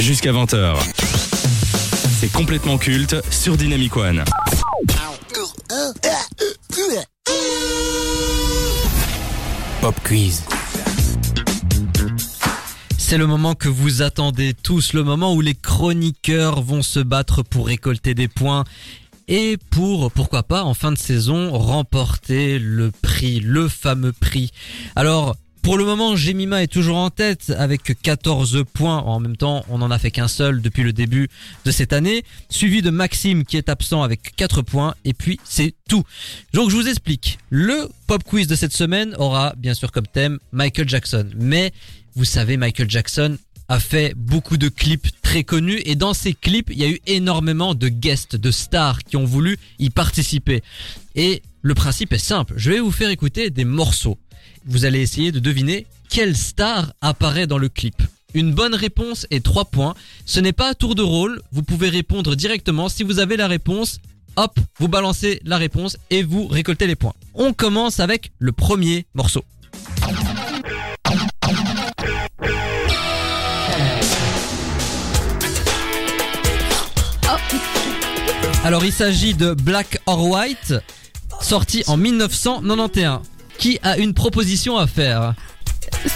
Jusqu'à 20h. C'est complètement culte sur Dynamic One. Pop quiz. C'est le moment que vous attendez tous, le moment où les chroniqueurs vont se battre pour récolter des points et pour, pourquoi pas, en fin de saison, remporter le prix, le fameux prix. Alors, pour le moment, Jemima est toujours en tête avec 14 points. En même temps, on n'en a fait qu'un seul depuis le début de cette année. Suivi de Maxime qui est absent avec 4 points. Et puis, c'est tout. Donc, je vous explique. Le pop quiz de cette semaine aura, bien sûr, comme thème Michael Jackson. Mais, vous savez, Michael Jackson a fait beaucoup de clips très connus et dans ces clips, il y a eu énormément de guests, de stars qui ont voulu y participer. Et le principe est simple, je vais vous faire écouter des morceaux. Vous allez essayer de deviner quelle star apparaît dans le clip. Une bonne réponse est 3 points. Ce n'est pas à tour de rôle, vous pouvez répondre directement. Si vous avez la réponse, hop, vous balancez la réponse et vous récoltez les points. On commence avec le premier morceau. Alors il s'agit de Black or White, sorti en 1991. Qui a une proposition à faire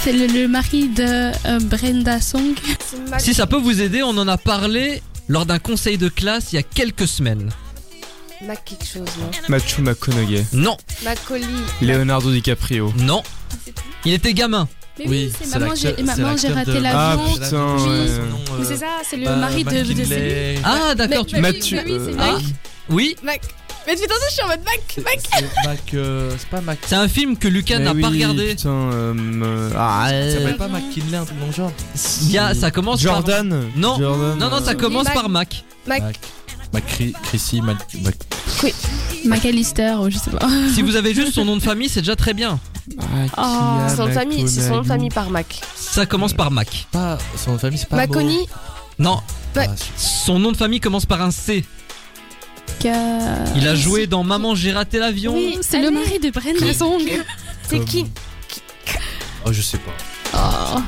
C'est le, le mari de euh, Brenda Song. Si ça peut vous aider, on en a parlé lors d'un conseil de classe il y a quelques semaines. Mac quelque chose, non Matthew McConaughey. Non, Macaulay. Leonardo DiCaprio. non. Il était gamin. Mais Oui, c'est c'est maman, j'ai maman, raté de- Ah l'avion. putain, Oui. ouais. C'est ça, c'est le Bah, mari de, de. Ah d'accord, tu... Mathieu, oui, c'est euh, Ah, Mac. oui, Mac. Mais putain, je suis en mode Mac. Mac. C'est Mac. euh, c'est pas Mac. c'est un film que Lucas Mais n'a pas oui, regardé. Putain, euh, euh, ah, Ça euh, s'appelle pas McKinley, un truc dans le genre. Il y a, ça commence Jordan. par... Non, Jordan, non, non, ça euh, commence Mac. par Mac. Mac. Mac. Mac Chrissy, Mac. Mac. McAllister, ou je sais pas. Si vous avez juste son nom de famille, c'est déjà très bien. Ah, Oh, son nom de famille, c'est son nom de famille par Mac. Ça commence par Mac. Pas, son nom de famille, c'est pas. Maconi. Non. Mo. son nom de famille commence par un C. Il a joué dans Maman j'ai raté l'avion. Oui, c'est le mari de Brenda Song. C'est qui Oh, je sais pas. Oh.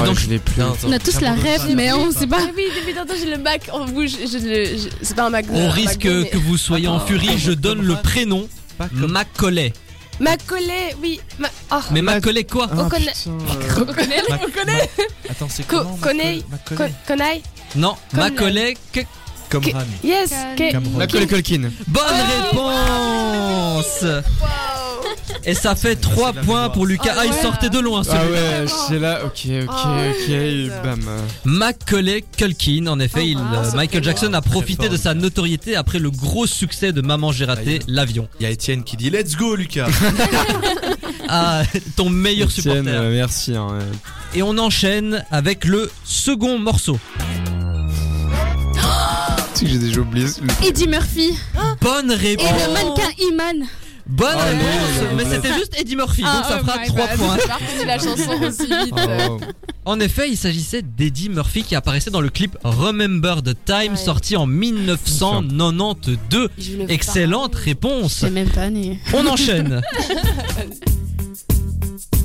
Oh, Donc, je l'ai plus. On a tous la rêve, mais on sait pas. Ah oui, depuis tantôt j'ai le Mac en bouche. Je, le- je- c'est pas un Mac. On risque que vous soyez en furie, je donne le prénom. Macaulay. Macaulay, oui. Ma... Oh. Mais Mac- Macaulay quoi Ah, On connaît- euh, On connaît, on connaît. Mac- Attends, c'est Co- comment connais- Mac- Co- Macaulay Connaille. Non, Macaulay. Yes. Macaulay Culkin. Bonne Oh, réponse Et ça fait 3 la points pour Lucas. Ah Ah, il ouais. sortait de loin Ah celui ouais, c'est là, ok, ok, Oh, ok, putain. bam. Macaulay Culkin, en effet, Oh, il, wow, euh, Michael. Jackson a profité fort, de sa notoriété après le gros succès de Maman j'ai raté Aïe. l'avion. Il y a Étienne qui dit Let's go, Lucas. Ah, ton meilleur Etienne, supporter. euh, merci. hein, ouais. Et on enchaîne avec le second morceau. Que j'ai déjà oublié. Eddie Murphy. Bonne Et réponse. le mannequin Iman. Bonne réponse. non, Mais c'était juste Eddie Murphy, donc Ah, ça oh fera my 3 bad. points. J'ai pas reconnu la chanson aussi vite. Oh. En effet, il s'agissait d'Eddie Murphy qui apparaissait dans le clip Remember the Time Ouais. sorti en 1992. Je ne veux Excellente pas. réponse. C'est même pas né. On enchaîne.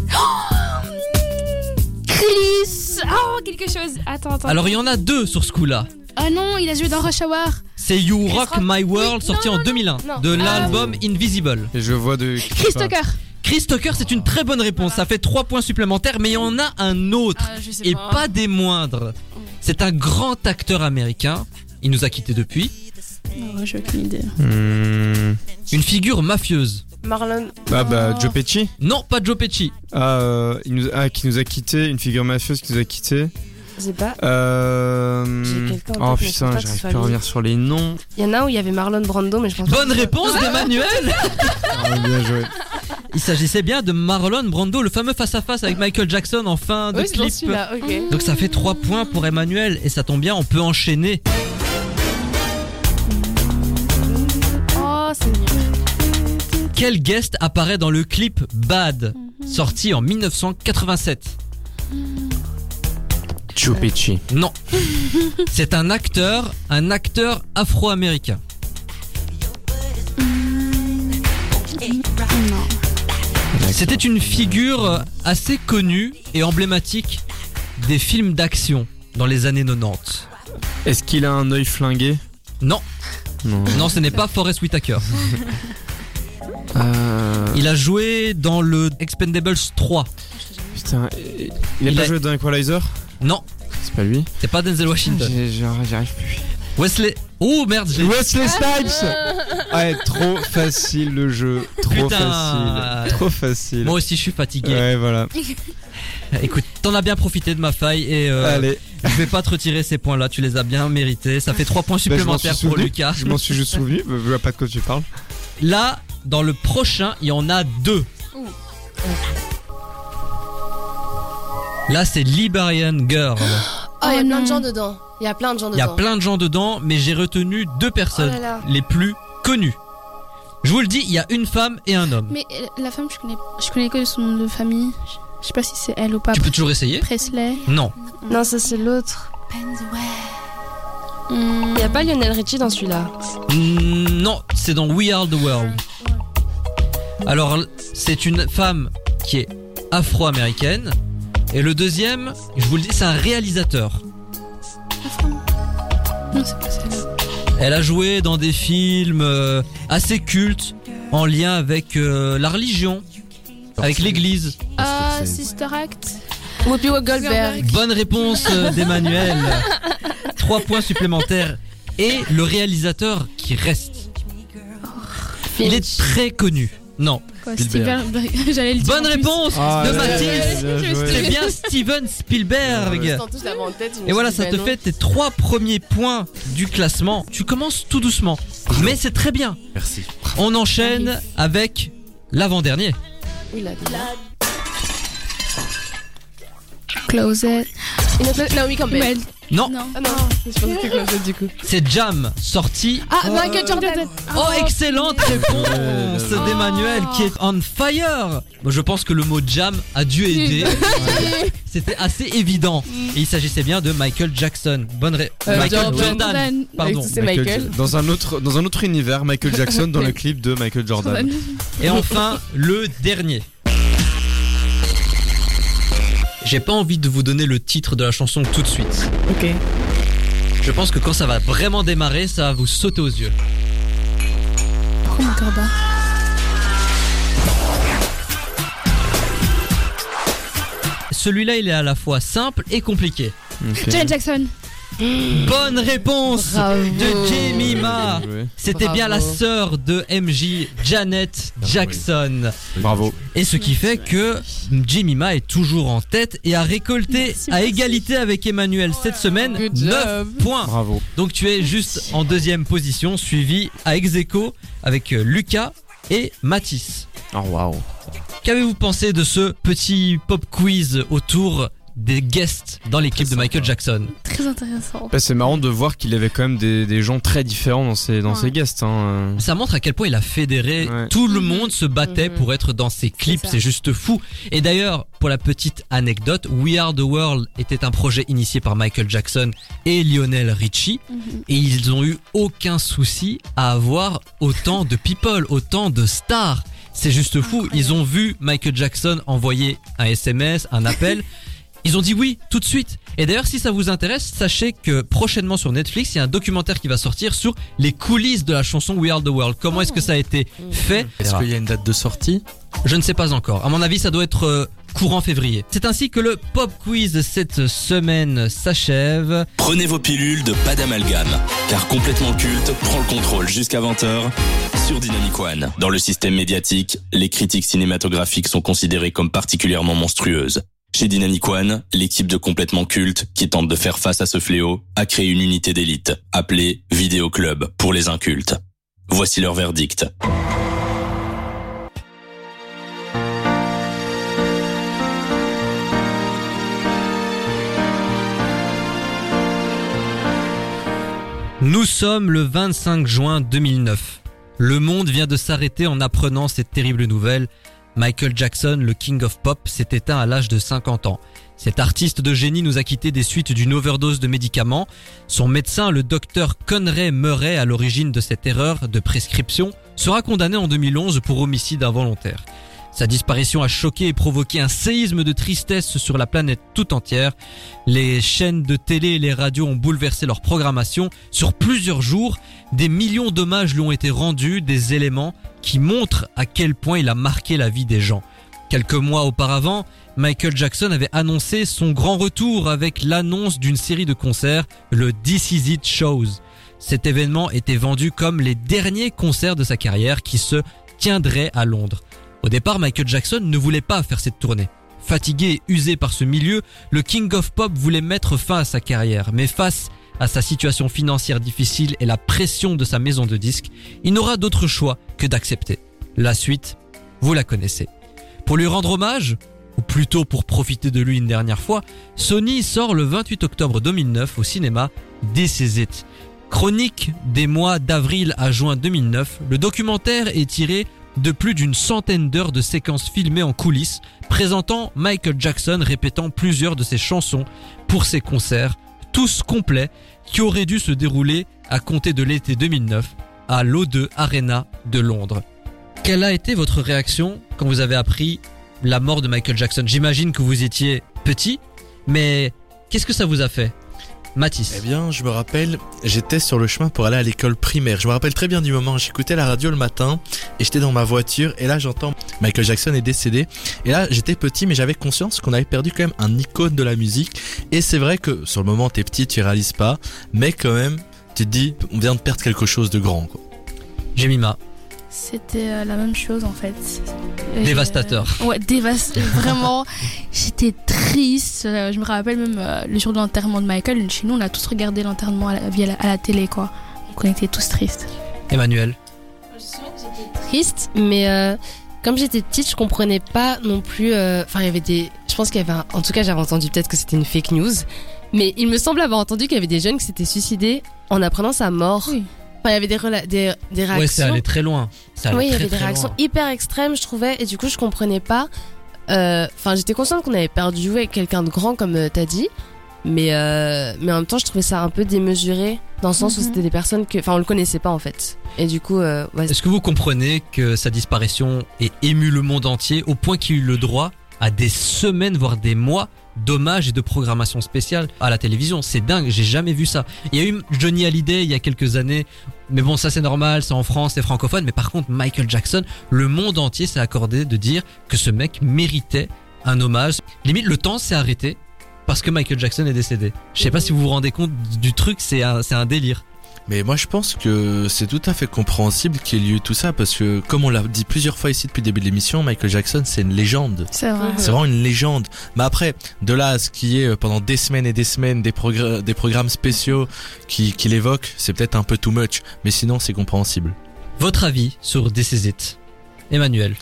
Chris. Oh, quelque chose. Attends, attends. Alors il y en a deux sur ce coup-là. Ah non, il a joué dans Rush Hour. C'est You Chris Rock Rock. My World Oui, sorti non, en non, 2001 non. de Ah, l'album Invisible. Et je vois de. Chris Tucker. Chris Tucker, c'est une très bonne réponse. Ça fait 3 points supplémentaires, mais il y en a un autre. Ah, je sais et pas des moindres. C'est un grand acteur américain. Il nous a quittés depuis. J'ai aucune idée. Hmm. Une figure mafieuse. Marlon. Ah bah, Oh. Joe Pesci. Non, pas Joe Pesci. Ah, euh, il nous, ah, qui nous a quitté, une figure mafieuse qui nous a quitté. Je sais pas. Euh... J'ai quelqu'un en Oh putain, j'arrive plus à revenir sur les noms. Il y en a où il y avait Marlon Brando, mais je pense pas. Bonne que réponse d'Emmanuel. Ah, bien joué. Il s'agissait bien de Marlon Brando, le fameux face-à-face avec Michael Jackson en fin de Oui, clip. ok. Donc ça fait 3 points pour Emmanuel et ça tombe bien, on peut enchaîner. Oh, c'est mieux. Quel guest apparaît dans le clip Bad, sorti en 1987 Pesci. Non. C'est un acteur, un acteur afro-américain. Non. C'était une figure assez connue et emblématique des films d'action. dans les années 90. Est-ce qu'il a un œil flingué? Non, Non. non, ce n'est pas Forrest Whitaker. Euh, Il a joué dans le Expendables 3. Putain, il a Il pas a- joué dans Equalizer? Non, C'est pas lui c'est pas Denzel Washington. J'ai- j'ai- J'y arrive plus. Wesley. Oh merde, je l'ai Wesley Snipes Ouais, trop facile le jeu. Trop Putain. facile. Trop facile. Moi aussi, je suis fatigué. Ouais, voilà. Écoute, t'en as bien profité de ma faille et euh, Allez, je vais pas te retirer ces points-là. Tu les as bien mérités. Ça fait 3 points Bah, supplémentaires pour souvenu. Lucas. je m'en suis juste souvenu. Je vois pas de quoi tu parles. Là, dans le prochain, il y en a deux. Ouh. Là, c'est Liberian Girl. Oh, il y a Oh plein de gens dedans. Il y a plein de gens Il y a dedans. plein de gens dedans, mais j'ai retenu deux personnes Oh là là. les plus connues. Je vous le dis, il y a une femme et un homme. Mais euh, la femme, je connais, je connais que son nom de famille. Je- Je sais pas si c'est elle ou pas. Tu peux toujours essayer Presley. Non. Non, ça c'est l'autre. Il n'y a pas Lionel Richie dans celui-là. Mm, Non, c'est dans We Are the World. Alors, c'est une femme qui est afro-américaine. Et le deuxième, je vous le dis, c'est un réalisateur. La femme. Non, c'est pas celle-là. Elle a joué dans des films euh, assez cultes en lien avec euh, la religion, avec l'église. Ah, Sister Act. Whoopi Goldberg. Bonne réponse euh, d'Emmanuel. Trois points supplémentaires. Et le réalisateur qui reste. Il est très connu. Non. Quoi, Spielberg. Spielberg. J'allais le dire. Bonne réponse Ah, de joué. C'est bien Steven Spielberg. En tête. Et voilà, ça te fait tes trois premiers points du classement. Tu commences tout doucement, mais c'est très bien. Merci. On enchaîne avec l'avant-dernier. Oui, là. Une autre- Naomi Campbell. Non, non. Ah non, du coup. c'est Jam, sorti. Ah, Michael Jordan. Oh, excellente réponse Oh. d'Emmanuel qui est on fire. Bon, je pense que le mot Jam a dû aider. C'était assez évident. Et il s'agissait bien de Michael Jackson. Bonne ré... Euh, Michael Jordan. Jordan. Pardon. C'est Michael. Ja- Dans un autre, dans un autre univers, Michael Jackson dans le clip de Michael Jordan. Et enfin, le dernier. J'ai pas envie de vous donner le titre de la chanson tout de suite. Ok. Je pense que quand ça va vraiment démarrer, ça va vous sauter aux yeux. Celui-là, il est à la fois simple et compliqué. Ok. Janet Jackson. Bonne réponse Bravo. de Jemima. C'était bien la sœur de MJ, Janet Jackson. Bravo. Et ce qui fait que Jemima est toujours en tête et a récolté Merci, à merci. égalité avec Emmanuel cette semaine Good 9 job. points. Bravo. Donc tu es juste en deuxième position, suivi à ex aequo avec euh, Lucas et Mathis. Oh waouh. Qu'avez-vous pensé de ce petit pop quiz autour des guests dans l'équipe de Michael Jackson Très intéressant. Bah, c'est marrant de voir qu'il avait quand même des, des gens très différents dans ses, dans Ouais. ses guests. Hein. Ça montre à quel point il a fédéré. Ouais. Tout le monde se battait Mhm. pour être dans ses clips. C'est juste fou. Et d'ailleurs, pour la petite anecdote, We Are the World était un projet initié par Michael Jackson et Lionel Richie. Mhm. Et ils ont eu aucun souci à avoir autant de people, autant de stars. C'est juste fou. Ils ont vu Michael Jackson envoyer un SMS, un appel. Ils ont dit oui tout de suite. Et d'ailleurs, si ça vous intéresse, sachez que prochainement sur Netflix, il y a un documentaire qui va sortir sur les coulisses de la chanson We Are the World. Comment est-ce que ça a été fait Est-ce qu'il y a une date de sortie? Je ne sais pas encore. À mon avis, ça doit être euh, courant février. C'est ainsi que le pop quiz cette semaine s'achève. Prenez vos pilules de pas d'amalgame, car complètement culte prend le contrôle jusqu'à 20h sur Dynamic One. Dans le système médiatique, les critiques cinématographiques sont considérées comme particulièrement monstrueuses. Chez Dynamic One, l'équipe de complètement culte, qui tente de faire face à ce fléau, a créé une unité d'élite, appelée Vidéo Club pour les incultes. Voici leur verdict. Nous sommes le 25 juin 2009. Le monde vient de s'arrêter en apprenant cette terrible nouvelle. Michael Jackson, le King of Pop, s'est éteint à l'âge de 50 ans. Cet artiste de génie nous a quittés des suites d'une overdose de médicaments. Son médecin, le docteur Conray Murray, à l'origine de cette erreur de prescription, sera condamné en 2011 pour homicide involontaire. Sa disparition a choqué et provoqué un séisme de tristesse sur la planète tout entière. Les chaînes de télé et les radios ont bouleversé leur programmation. Sur plusieurs jours, des millions d'hommages lui ont été rendus, des éléments qui montrent à quel point il a marqué la vie des gens. Quelques mois auparavant, Michael Jackson avait annoncé son grand retour avec l'annonce d'une série de concerts, le This Is It Shows. Cet événement était vendu comme les derniers concerts de sa carrière qui se tiendraient à Londres. Au départ, Michael Jackson ne voulait pas faire cette tournée. Fatigué et usé par ce milieu, le King of Pop voulait mettre fin à sa carrière, mais face à sa situation financière difficile et la pression de sa maison de disques, il n'aura d'autre choix que d'accepter. La suite, vous la connaissez. Pour lui rendre hommage, ou plutôt pour profiter de lui une dernière fois, Sony sort le 28 octobre 2009 au cinéma This. Chronique des mois d'avril à juin 2009, le documentaire est tiré de plus d'une centaine d'heures de séquences filmées en coulisses, présentant Michael Jackson répétant plusieurs de ses chansons pour ses concerts, tous complets, qui auraient dû se dérouler à compter de l'été 2009 à l'O2 Arena de Londres. Quelle a été votre réaction quand vous avez appris la mort de Michael Jackson? J'imagine que vous étiez petit, mais qu'est-ce que ça vous a fait? Mathis. Eh bien, je me rappelle, j'étais sur le chemin pour aller à l'école primaire. Je me rappelle très bien du moment, j'écoutais la radio le matin et j'étais dans ma voiture et là j'entends Michael Jackson est décédé. Et là j'étais petit mais j'avais conscience qu'on avait perdu quand même un icône de la musique. Et c'est vrai que sur le moment t'es petit, tu réalises pas, mais quand même tu te dis on vient de perdre quelque chose de grand. Quoi. Jemima. C'était euh, la même chose en fait. Et, Dévastateur. euh, ouais, dévastateur. Vraiment, j'étais triste. Euh, Je me rappelle même euh, le jour de l'enterrement de Michael. Chez nous, on a tous regardé l'enterrement à la, via la- à la télé, quoi. Donc on était tous tristes. Emmanuel. triste, mais euh, comme j'étais petite, je comprenais pas non plus. euh, Enfin, il y avait des. Je pense qu'il y avait. un- En tout cas, j'avais entendu peut-être que c'était une fake news, mais il me semble avoir entendu qu'il y avait des jeunes qui s'étaient suicidés en apprenant sa mort. Oui. Enfin, il y avait des, rela- des, des réactions. Ouais, c'est allé très loin. Ça allait Oui, il y très, avait des très réactions loin. hyper extrêmes, je trouvais, et du coup, je comprenais pas. Euh, Enfin, j'étais consciente qu'on avait perdu avec quelqu'un de grand, comme euh, t'as dit, mais euh, mais en même temps, je trouvais ça un peu démesuré, dans le sens où Mhm. c'était des personnes que, enfin, on le connaissait pas en fait, et du coup, euh, ouais, Est-ce que vous comprenez que sa disparition ait ému le monde entier au point qu'il eut le droit à des semaines, voire des mois d'hommages et de programmation spéciale à la télévision C'est dingue, j'ai jamais vu ça. Il y a eu Johnny Hallyday il y a quelques années, mais bon, ça c'est normal, c'est en France, c'est francophone, mais par contre, Michael Jackson, le monde entier s'est accordé de dire que ce mec méritait un hommage. Limite, le temps s'est arrêté parce que Michael Jackson est décédé. Je sais pas si vous vous rendez compte du truc, c'est un, c'est un délire. Mais moi je pense que c'est tout à fait compréhensible qu'il y ait eu tout ça parce que comme on l'a dit plusieurs fois ici depuis le début de l'émission, Michael Jackson c'est une légende. C'est vrai. C'est vraiment une légende. Mais après, de là à ce qui est euh, pendant des semaines et des semaines des, progr- des programmes spéciaux qui, qui l'évoquent, c'est peut-être un peu too much. Mais sinon, c'est compréhensible. Votre avis sur This Is It? Emmanuel.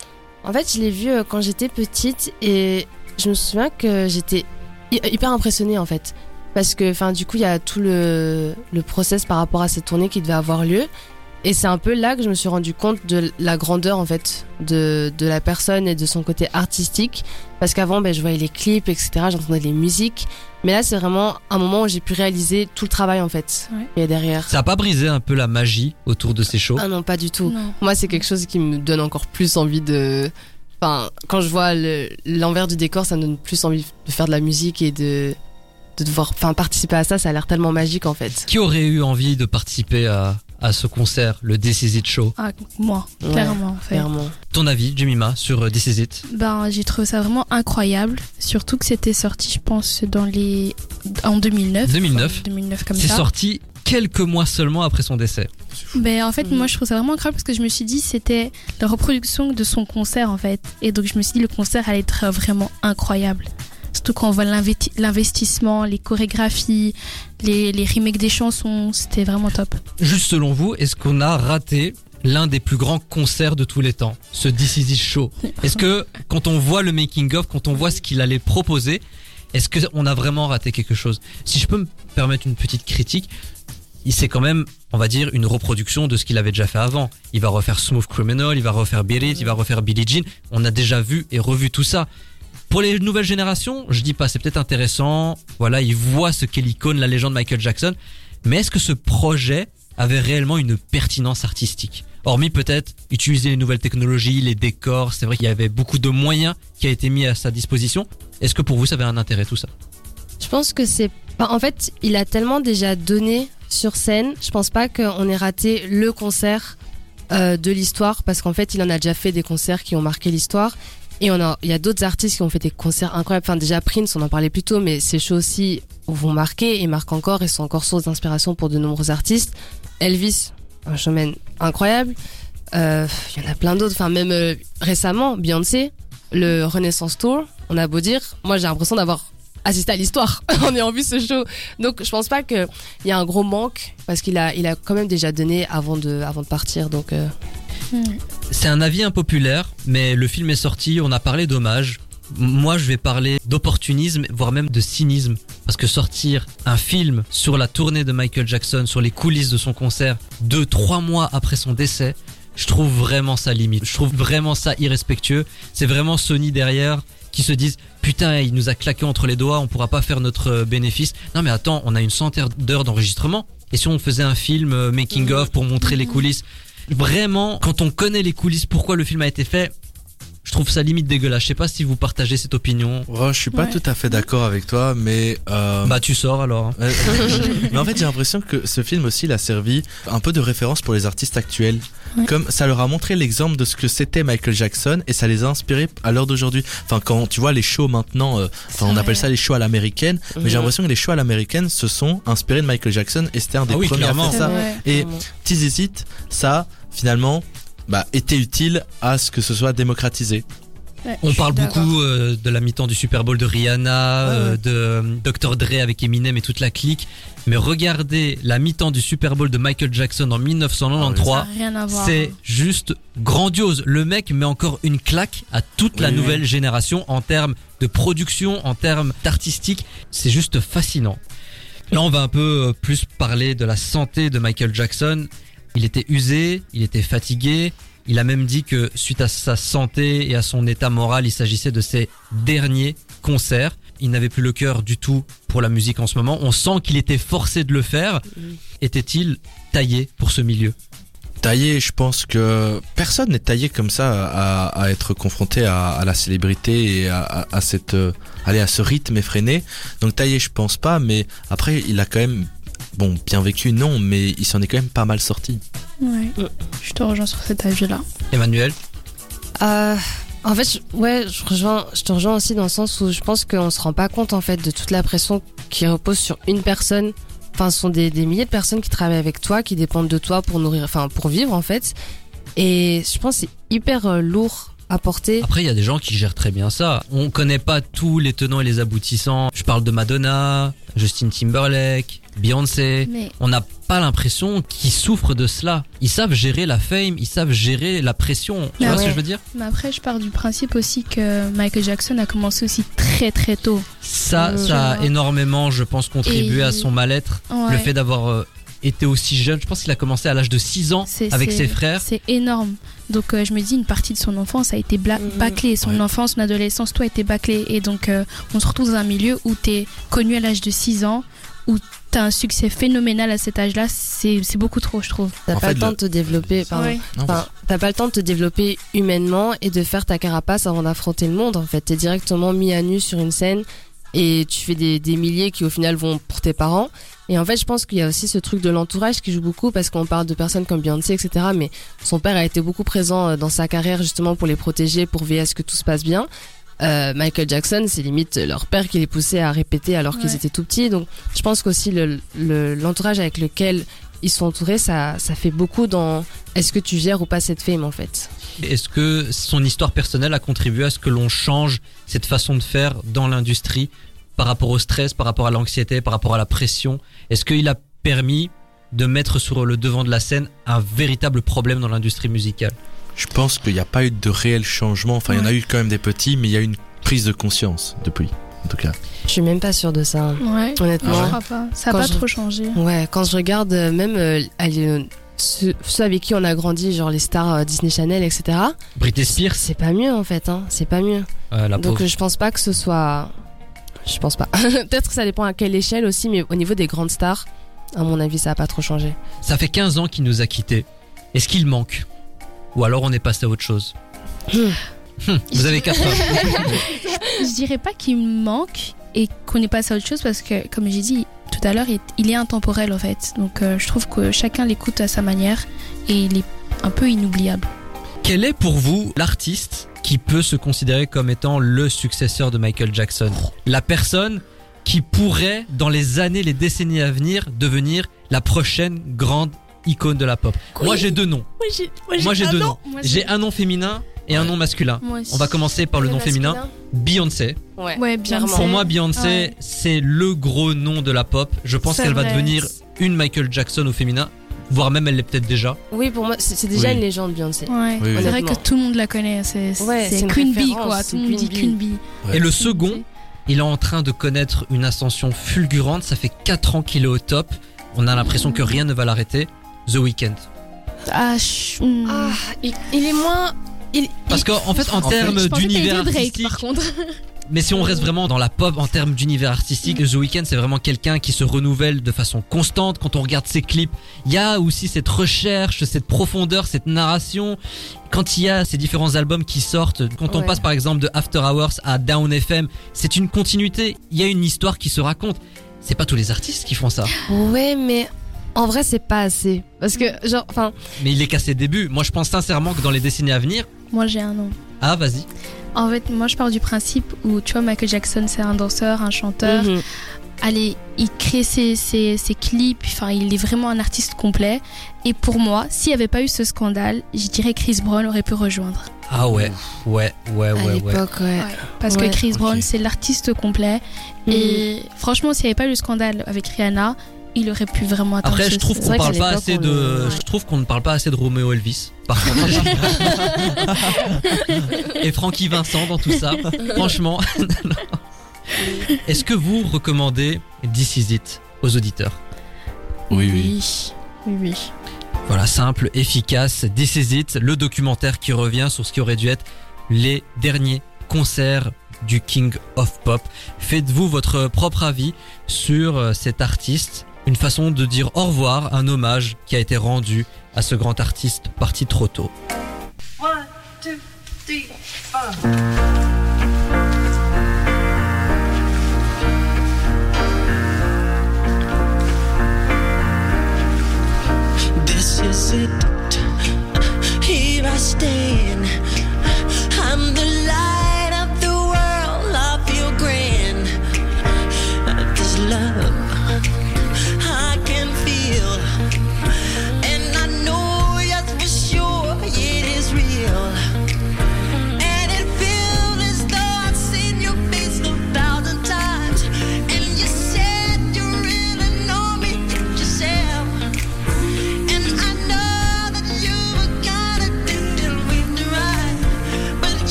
En fait, je l'ai vu euh, quand j'étais petite et je me souviens que j'étais hy- hyper impressionnée en fait. Parce que, enfin, du coup, il y a tout le, le process par rapport à cette tournée qui devait avoir lieu. Et c'est un peu là que je me suis rendu compte de la grandeur en fait de, de la personne et de son côté artistique. Parce qu'avant, ben, je voyais les clips, etc. J'entendais les musiques. Mais là, c'est vraiment un moment où j'ai pu réaliser tout le travail en fait. Ouais. A derrière. Ça a pas brisé un peu la magie autour de ces shows? Ah non, pas du tout. Non. Moi, c'est quelque chose qui me donne encore plus envie de. Enfin, quand je vois le- l'envers du décor, ça me donne plus envie de faire de la musique et de de devoir, enfin, participer à ça. Ça a l'air tellement magique en fait. Qui aurait eu envie de participer à, à ce concert, le This Is It Show? Ah, moi, Ouais, clairement, en fait. Clairement. Ton avis, Jemima, sur euh, This Is It Ben, j'ai trouvé ça vraiment incroyable. Surtout que c'était sorti, je pense, dans les. en 2009. 2009. Enfin, 2009 comme C'est ça. sorti quelques mois seulement après son décès. Ben, en fait, Mhm. moi, je trouve ça vraiment incroyable parce que je me suis dit, c'était la reproduction de son concert, en fait. Et donc, je me suis dit, le concert allait être vraiment incroyable. Surtout quand on voit l'investi- l'investissement, les chorégraphies, les, remakes des chansons, c'était vraiment top. Juste selon vous, est-ce qu'on a raté l'un des plus grands concerts de tous les temps, ce This Show? Est-ce que quand on voit le making of, quand on voit ce qu'il allait proposer, est-ce qu'on a vraiment raté quelque chose? Si je peux me permettre une petite critique, c'est quand même, on va dire, une reproduction de ce qu'il avait déjà fait avant. Il va refaire Smooth Criminal, il va refaire Beat It, il va refaire Billie Jean. On a déjà vu et revu tout ça. Pour les nouvelles générations, je dis pas, c'est peut-être intéressant. Voilà, ils voient ce qu'est l'icône, la légende Michael Jackson. Mais est-ce que ce projet avait réellement une pertinence artistique? Hormis peut-être utiliser les nouvelles technologies, les décors, c'est vrai qu'il y avait beaucoup de moyens qui a été mis à sa disposition. Est-ce que pour vous ça avait un intérêt tout ça? Je pense que c'est. en fait, il a tellement déjà donné sur scène. Je pense pas qu'on ait raté le concert euh, de l'histoire parce qu'en fait, il en a déjà fait des concerts qui ont marqué l'histoire. Et on a, il y a d'autres artistes qui ont fait des concerts incroyables. Enfin, déjà Prince, on en parlait plus tôt, mais ces shows aussi vont marquer et marquent encore et sont encore source d'inspiration pour de nombreux artistes. Elvis, un showman incroyable. Euh, Il y en a plein d'autres. Enfin, même euh, récemment, Beyoncé, le Renaissance Tour. On a beau dire, moi j'ai l'impression d'avoir assisté à l'histoire en ayant vu ce show. Donc je pense pas qu'il y a un gros manque parce qu'il a, il a quand même déjà donné avant de, avant de partir. Donc euh, C'est un avis impopulaire, mais le film est sorti, on a parlé d'hommage. Moi, je vais parler d'opportunisme, voire même de cynisme. Parce que sortir un film sur la tournée de Michael Jackson, sur les coulisses de son concert, deux, trois mois après son décès, je trouve vraiment ça limite. Je trouve vraiment ça irrespectueux. C'est vraiment Sony derrière qui se disent putain, il nous a claqué entre les doigts, on pourra pas faire notre bénéfice. Non mais attends, on a une centaine d'heures d'enregistrement. Et si on faisait un film euh, making of pour montrer les coulisses Vraiment, quand on connaît les coulisses, pourquoi le film a été fait, je trouve ça limite dégueulasse. Je sais pas si vous partagez cette opinion. Oh, je suis pas Ouais. tout à fait d'accord avec toi, mais euh, Bah tu sors alors. hein. Mais en fait, j'ai l'impression que ce film aussi, il a servi un peu de référence pour les artistes actuels. Ouais. Comme ça leur a montré l'exemple de ce que c'était Michael Jackson et ça les a inspirés à l'heure d'aujourd'hui. Enfin, quand tu vois les shows maintenant, euh, enfin, on vrai. appelle ça les shows à l'américaine, mais j'ai l'impression que les shows à l'américaine se sont inspirés de Michael Jackson et c'était un des Ah oui, premiers clairement. à faire ça. Ouais. Et vraiment. Tease It, ça, finalement, bah, était utile à ce que ce soit démocratisé. Ouais, On parle beaucoup euh, de la mi-temps du Super Bowl de Rihanna, euh, de euh, Dr Dre avec Eminem et toute la clique. Mais regardez la mi-temps du Super Bowl de Michael Jackson en 1993. Ça a rien à voir. C'est juste grandiose. Le mec met encore une claque à toute la Oui. nouvelle génération en termes de production, en termes d'artistique. C'est juste fascinant. Là, on va un peu plus parler de la santé de Michael Jackson. Il était usé, il était fatigué. Il a même dit que suite à sa santé et à son état moral, il s'agissait de ses derniers concerts. Il n'avait plus le cœur du tout pour la musique en ce moment. On sent qu'il était forcé de le faire. Était-il taillé pour ce milieu? Taillé, je pense que personne n'est taillé comme ça à, à être confronté à, à la célébrité et à, à, à cette, euh, aller à ce rythme effréné. Donc taillé, je pense pas, mais après, il a quand même, bon, bien vécu, non, mais il s'en est quand même pas mal sorti. Ouais. Mm. Je te rejoins sur cet avis-là. Emmanuel Euh, en fait, je- ouais, je, rejoins, je te rejoins aussi dans le sens où je pense qu'on se rend pas compte en fait de toute la pression qui repose sur une personne. Enfin, ce sont des, des milliers de personnes qui travaillent avec toi, qui dépendent de toi pour nourrir, enfin pour vivre en fait. Et je pense que c'est hyper euh, lourd à porter. Après, il y a des gens qui gèrent très bien ça. On connaît pas tous les tenants et les aboutissants. Je parle de Madonna, Justin Timberlake, Beyoncé. Mais On n'a pas l'impression qu'ils souffrent de cela. Ils savent gérer la fame, ils savent gérer la pression. Tu Ah vois ce que je veux dire? Mais après, je pars du principe aussi que Michael Jackson a commencé aussi très très tôt. Ça, Euh, ça a énormément, je pense, contribué Et- à son mal-être. Ouais. Le fait d'avoir été aussi jeune. Je pense qu'il a commencé à l'âge de 6 ans avec ses frères. C'est énorme. Donc euh, je me dis, une partie de son enfance a été bla- Mhm. bâclée. Son Ouais. enfance, son adolescence, tout a été bâclé. Et donc euh, on se retrouve dans un milieu où tu es connu à l'âge de 6 ans, où tu as un succès phénoménal à cet âge-là. C'est beaucoup trop, je trouve. T'as pas fait, le temps le- de te développer. Pardon. Ouais. Non, Enfin, t'as pas le temps de te développer humainement et de faire ta carapace avant d'affronter le monde. En fait, t'es directement mis à nu sur une scène et tu fais des, des milliers qui au final vont pour tes parents. Et en fait, je pense qu'il y a aussi ce truc de l'entourage qui joue beaucoup parce qu'on parle de personnes comme Beyoncé, etc. Mais son père a été beaucoup présent euh, dans sa carrière justement pour les protéger, pour veiller à ce que tout se passe bien. Euh, Michael Jackson, c'est limite leur père qui les poussait à répéter alors qu'ils étaient tout petits. Donc, je pense qu'aussi le- le- l'entourage avec lequel ils sont entourés, ça, ça fait beaucoup dans est-ce que tu gères ou pas cette fame en fait. Est-ce que son histoire personnelle a contribué à ce que l'on change cette façon de faire dans l'industrie par rapport au stress, par rapport à l'anxiété, par rapport à la pression Est-ce qu'il a permis de mettre sur le devant de la scène un véritable problème dans l'industrie musicale? Je pense qu'il n'y a pas eu de réel changement. Enfin, il y en a eu quand même des petits, mais il y a eu une prise de conscience depuis, en tout cas. Je suis même pas sûre de ça. Ouais. Honnêtement. Je crois pas. Ça Quand a pas je- trop changé. Ouais, quand je regarde euh, même euh, euh, ceux, ceux avec qui on a grandi, genre les stars euh, Disney Channel, etc. Britney Spears, C'est pas mieux en fait, hein. C'est pas mieux. euh, la Donc pauvre. je pense pas que ce soit. Je pense pas. Peut-être que ça dépend à quelle échelle aussi, mais au niveau des grandes stars, à mon avis, ça a pas trop changé. Ça fait 15 ans qu'il nous a quittés. Est-ce qu'il manque? Ou alors on est passé à autre chose? Hum, Vous avez 4 heures. Je dirais pas qu'il manque et qu'on est passé à autre chose parce que, comme j'ai dit tout à l'heure, il, il est intemporel en fait. Donc euh, je trouve que chacun l'écoute à sa manière et il est un peu inoubliable. Quel est pour vous l'artiste qui peut se considérer comme étant le successeur de Michael Jackson La personne qui pourrait, dans les années, les décennies à venir, devenir la prochaine grande icône de la pop. Moi j'ai deux noms. Moi j'ai deux noms. J'ai un nom féminin et un nom masculin. On va commencer par le nom féminin. Beyoncé. Ouais. Pour moi, Beyoncé, Ouais. c'est le gros nom de la pop. Je pense qu'elle va devenir une Michael Jackson au féminin, voire même elle l'est peut-être déjà. Oui, pour moi, c'est déjà Oui. une légende, Beyoncé. Ouais. Oui, oui. C'est vrai que tout le monde la connaît. C'est Ouais, Queen Bee quoi. Tout le monde dit Queen Bee. Ouais. Et le second, il est en train de connaître une ascension fulgurante. Ça fait 4 ans qu'il est au top. On a l'impression que rien ne va l'arrêter. The Weeknd. Ah. Ah, il, il est moins. Il, Parce qu'en en fait, en, termes d'univers Drake, artistique, par contre. mais si on reste vraiment dans la pop en termes d'univers artistique, The Weeknd c'est vraiment quelqu'un qui se renouvelle de façon constante. Quand on regarde ses clips, il y a aussi cette recherche, cette profondeur, cette narration. Quand il y a ces différents albums qui sortent, quand on Ouais. passe par exemple de After Hours à Down FM, c'est une continuité. Il y a une histoire qui se raconte. C'est pas tous les artistes qui font ça. Ouais, mais en vrai, c'est pas assez. Parce que, genre, enfin, Mais il est qu'à ses débuts. Moi, je pense sincèrement que dans les décennies à venir, Moi, j'ai un nom. Ah, vas-y. En fait, moi, je pars du principe où, tu vois, Michael Jackson, c'est un danseur, un chanteur. mhm. Allez, il crée ses, ses, ses clips. Enfin, il est vraiment un artiste complet. Et pour moi, s'il n'y avait pas eu ce scandale, je dirais que Chris Brown aurait pu rejoindre. Ah ouais, ouais, ouais, à ouais, ouais. l'époque, ouais. Parce Ouais. que Chris. Brown, c'est l'artiste complet. Mhm. Et franchement, s'il n'y avait pas eu le scandale avec Rihanna, il aurait pu vraiment atteindre Après, je trouve qu'on parle pas assez de, le- je trouve qu'on ne parle pas assez de Romeo Elvis. Par contre, et Frankie Vincent dans tout ça. Franchement, est-ce que vous recommandez This Is It aux auditeurs? Oui, oui. Oui, oui, oui. Voilà, simple, efficace. This Is It, le documentaire qui revient sur ce qui aurait dû être les derniers concerts du King of Pop. Faites-vous votre propre avis sur euh, cet artiste. Une façon de dire au revoir, un hommage qui a été rendu à ce grand artiste parti trop tôt. This is it. Here I stand.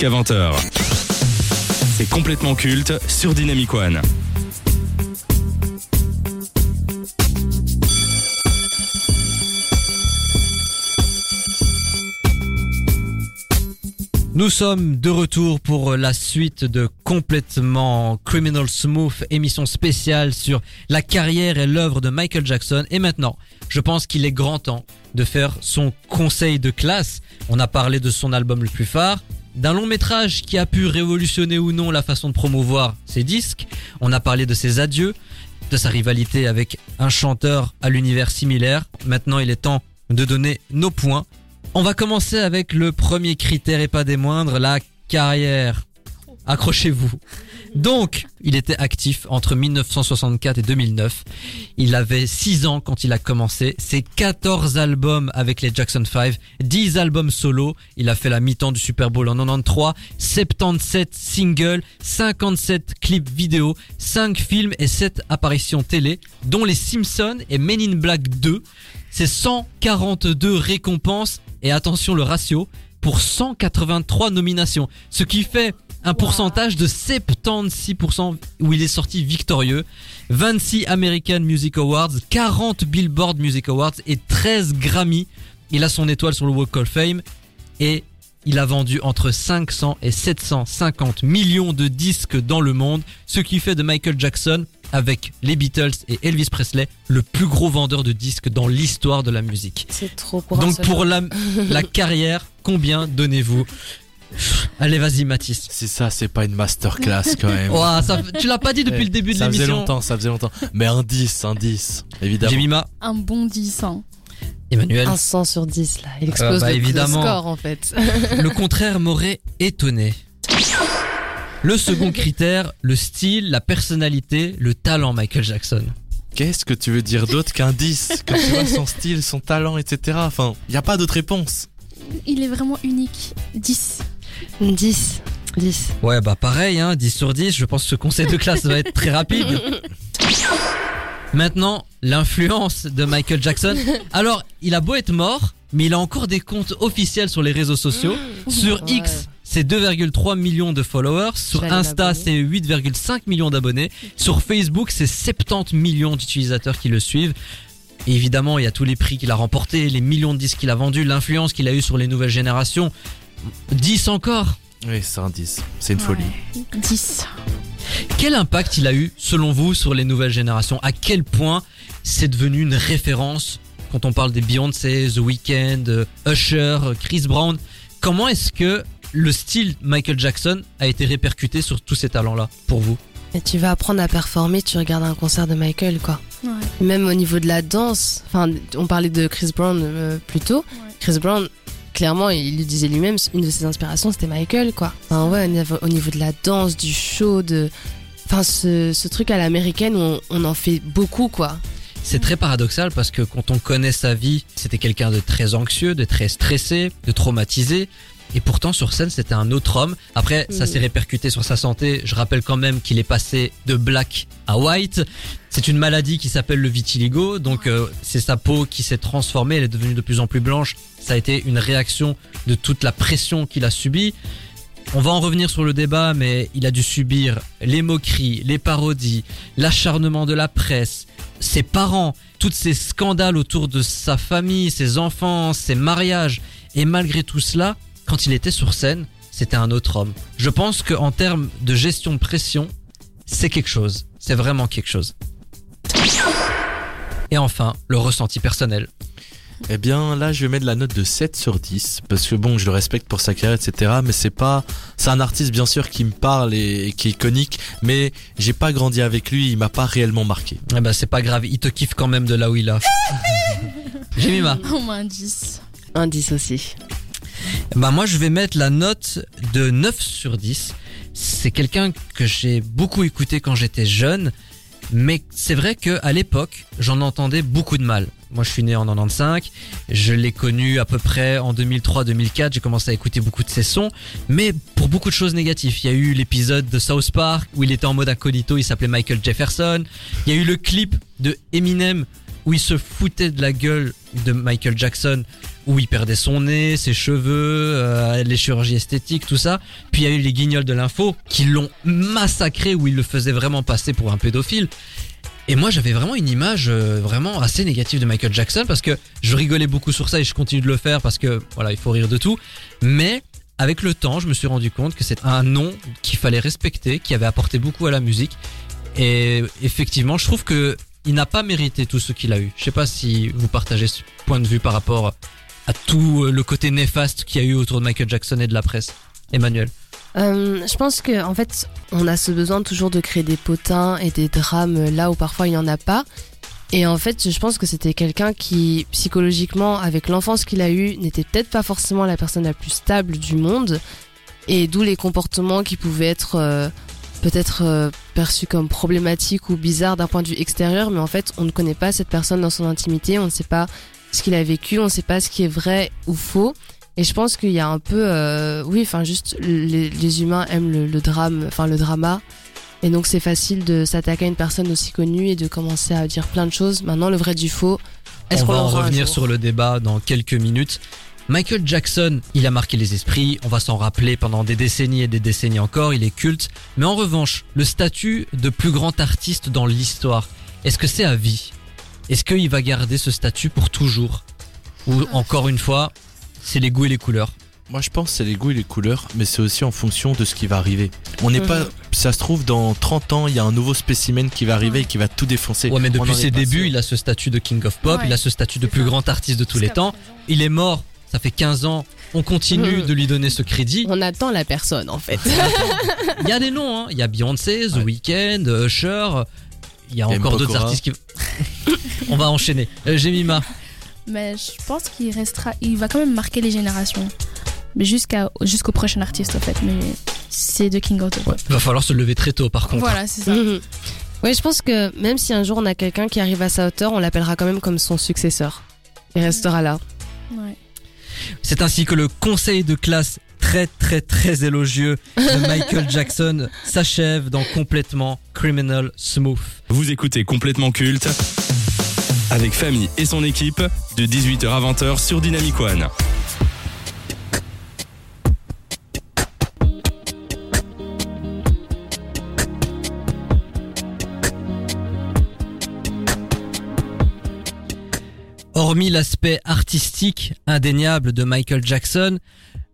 Jusqu'à 20h. C'est complètement culte sur Dynamic One. Nous sommes de retour pour la suite de Complètement Criminal Smooth, émission spéciale sur la carrière et l'œuvre de Michael Jackson. Et maintenant, je pense qu'il est grand temps de faire son conseil de classe. On a parlé de son album le plus phare, d'un long métrage qui a pu révolutionner ou non la façon de promouvoir ses disques. On a parlé de ses adieux, de sa rivalité avec un chanteur à l'univers similaire. Maintenant, il est temps de donner nos points. On va commencer avec le premier critère et pas des moindres, la carrière. Accrochez-vous. Donc, il était actif entre 1964 et 2009. Il avait 6 ans quand il a commencé. C'est 14 albums avec les Jackson 5, 10 albums solo. Il a fait la mi-temps du Super Bowl en 93, 77 singles, 57 clips vidéo, 5 films et 7 apparitions télé, dont les Simpsons et Men in Black 2. C'est 142 récompenses et attention le ratio pour 183 nominations, ce qui fait un pourcentage de 76% où il est sorti victorieux. 26 American Music Awards, 40 Billboard Music Awards et 13 Grammy. Il a son étoile sur le Walk of Fame et il a vendu entre 500 et 750 millions de disques dans le monde, ce qui fait de Michael Jackson, avec les Beatles et Elvis Presley, le plus gros vendeur de disques dans l'histoire de la musique. C'est trop pour un Donc pour la, la carrière, combien donnez-vous Allez, vas-y, Mathis. Si ça, c'est pas une masterclass quand même. Ouah, ça, tu l'as pas dit depuis le début de Ça faisait l'émission. longtemps, ça faisait longtemps. Mais un 10, un 10, évidemment. Jemima, Un bon 10 ans. Emmanuel. Un 100 sur 10 là, il explose bah, le, le évidemment. score en fait. Le contraire m'aurait étonné. Le second critère, le style, la personnalité, le talent Michael Jackson. Qu'est-ce que tu veux dire d'autre qu'un 10 Quand tu vois son style, son talent, etc. Enfin, y a pas d'autre réponse. Il est vraiment unique. 10. 10. 10. Ouais, bah pareil, hein, 10 sur 10, je pense que ce conseil de classe va être très rapide. Maintenant, l'influence de Michael Jackson. Alors, il a beau être mort, mais il a encore des comptes officiels sur les réseaux sociaux. Sur Ouais. X, c'est 2,3 millions de followers. Sur Insta, c'est 8,5 millions d'abonnés. Sur Facebook, c'est 70 millions d'utilisateurs qui le suivent. Et évidemment, il y a tous les prix qu'il a remportés, les millions de disques qu'il a vendus, l'influence qu'il a eu sur les nouvelles générations. 10 encore. Oui, c'est un 10. C'est une folie. 10. Quel impact il a eu, selon vous, sur les nouvelles générations? À quel point c'est devenu une référence? Quand on parle des Beyoncé, The Weeknd, euh, Usher, Chris Brown Comment est-ce que le style Michael Jackson a été répercuté sur tous ces talents-là, pour vous Et tu vas apprendre à performer, tu regardes un concert de Michael quoi. Ouais. Même au niveau de la danse, enfin on parlait de Chris Brown euh, plus tôt. Ouais. Chris Brown, clairement, il le disait lui-même, une de ses inspirations c'était Michael quoi. Enfin ouais, au niveau, au niveau de la danse, du show, de... Enfin ce, ce truc à l'américaine on en fait beaucoup quoi. C'est très paradoxal parce que quand on connaît sa vie, c'était quelqu'un de très anxieux, de très stressé, de traumatisé. Et pourtant, sur scène, c'était un autre homme. Après, ça Mm. s'est répercuté sur sa santé. Je rappelle quand même qu'il est passé de black à white. C'est une maladie qui s'appelle le vitiligo. Donc, euh, c'est sa peau qui s'est transformée. Elle est devenue de plus en plus blanche. Ça a été une réaction de toute la pression qu'il a subie. On va en revenir sur le débat, mais il a dû subir les moqueries, les parodies, l'acharnement de la presse, ses parents, tous ces scandales autour de sa famille, ses enfants, ses mariages. Et malgré tout cela, quand il était sur scène, c'était un autre homme. Je pense qu'en termes de gestion de pression, c'est quelque chose. C'est vraiment quelque chose. Et enfin, le ressenti personnel. Eh bien, là, je vais mettre la note de 7 sur 10. Parce que bon, je le respecte pour sa carrière, etc. Mais c'est pas. C'est un artiste, bien sûr, qui me parle et, et qui est iconique. Mais j'ai pas grandi avec lui. Il m'a pas réellement marqué. Eh ben, c'est pas grave, il te kiffe quand même de là où il a. Jemima. Au moins 10. Un 10 aussi. Bah moi je vais mettre la note de 9 sur 10. C'est quelqu'un que j'ai beaucoup écouté quand j'étais jeune, mais c'est vrai que à l'époque, j'en entendais beaucoup de mal. Moi je suis né en 95, je l'ai connu à peu près en 2003-2004, j'ai commencé à écouter beaucoup de ses sons, mais pour beaucoup de choses négatives. Il y a eu l'épisode de South Park où il était en mode incognito, il s'appelait Michael Jefferson. Il y a eu le clip de Eminem où il se foutait de la gueule de Michael Jackson, où il perdait son nez, ses cheveux, euh, les chirurgies esthétiques, tout ça. Puis il y a eu les guignols de l'info qui l'ont massacré, où il le faisait vraiment passer pour un pédophile. Et moi, j'avais vraiment une image euh, vraiment assez négative de Michael Jackson parce que je rigolais beaucoup sur ça et je continue de le faire parce que voilà, il faut rire de tout. Mais avec le temps, je me suis rendu compte que c'est un nom qu'il fallait respecter, qui avait apporté beaucoup à la musique. Et effectivement, je trouve que il n'a pas mérité tout ce qu'il a eu. Je sais pas si vous partagez ce point de vue par rapport à tout le côté néfaste qu'il y a eu autour de Michael Jackson et de la presse. Emmanuel. Euh, je pense que en fait, on a ce besoin toujours de créer des potins et des drames là où parfois il n'y en a pas. Et en fait, je pense que c'était quelqu'un qui, psychologiquement, avec l'enfance qu'il a eue, n'était peut-être pas forcément la personne la plus stable du monde. Et d'où les comportements qui pouvaient être euh, peut-être euh, perçus comme problématiques ou bizarres d'un point de vue extérieur. Mais en fait, on ne connaît pas cette personne dans son intimité. On ne sait pas ce qu'il a vécu. On ne sait pas ce qui est vrai ou faux. Et je pense qu'il y a un peu, euh, oui, enfin juste les, les humains aiment le, le drame, enfin le drama, et donc c'est facile de s'attaquer à une personne aussi connue et de commencer à dire plein de choses. Maintenant, le vrai du faux. Est-ce On qu'on va en revenir sur le débat dans quelques minutes. Michael Jackson, il a marqué les esprits, on va s'en rappeler pendant des décennies et des décennies encore, il est culte. Mais en revanche, le statut de plus grand artiste dans l'histoire, est-ce que c'est à vie? Est-ce qu'il va garder ce statut pour toujours Ou encore une fois, c'est les goûts et les couleurs Moi, je pense que c'est les goûts et les couleurs, mais c'est aussi en fonction de ce qui va arriver. On n'est Mhm. pas. Ça se trouve, dans 30 ans, il y a un nouveau spécimen qui va arriver et qui va tout défoncer. Ouais, mais depuis ses débuts, sûr. il a ce statut de King of Pop, Ouais. il a ce statut de plus ça. grand artiste de tous les temps. Il est mort, ça fait 15 ans, on continue Mhm. de lui donner ce crédit. On attend la personne en fait. Il y a des noms, hein. il y a Beyoncé, The Ouais. Weeknd, Usher, il y a encore d'autres artistes qui... on va enchaîner. Euh, Jemima, Mais je pense qu'il restera, il va quand même marquer les générations. Mais jusqu'à, jusqu'au prochain artiste, en fait. Mais c'est de King of the Pop. va falloir se lever très tôt par contre. Voilà, c'est ça. Mhm. Oui, je pense que même si un jour on a quelqu'un qui arrive à sa hauteur, on l'appellera quand même comme son successeur. Il restera là. Ouais. C'est ainsi que le conseil de classe très très très élogieux de Michael Jackson s'achève dans complètement Criminal Smooth. Vous écoutez complètement culte avec Famille et son équipe de 18h à 20h sur Dynamic One. Hormis l'aspect artistique indéniable de Michael Jackson,